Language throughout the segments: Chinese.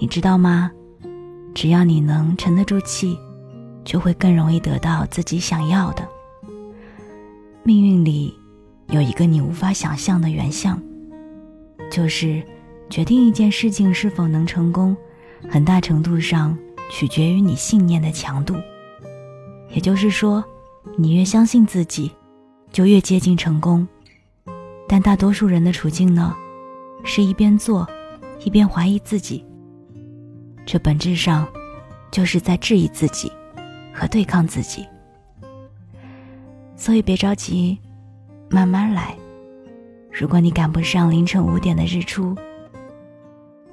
你知道吗？只要你能沉得住气，就会更容易得到自己想要的。命运里有一个你无法想象的原相，就是决定一件事情是否能成功，很大程度上取决于你信念的强度。也就是说，你越相信自己，就越接近成功。但大多数人的处境呢，是一边做，一边怀疑自己。这本质上就是在质疑自己和对抗自己。所以别着急，慢慢来。如果你赶不上凌晨五点的日出，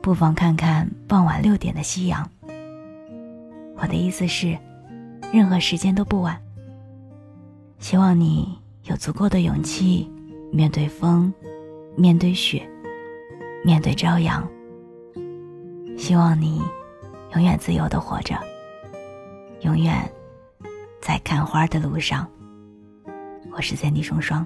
不妨看看傍晚六点的夕阳。我的意思是，任何时间都不晚。希望你有足够的勇气。面对风，面对雪，面对朝阳。希望你永远自由的活着，永远在看花的路上。我是三弟双双。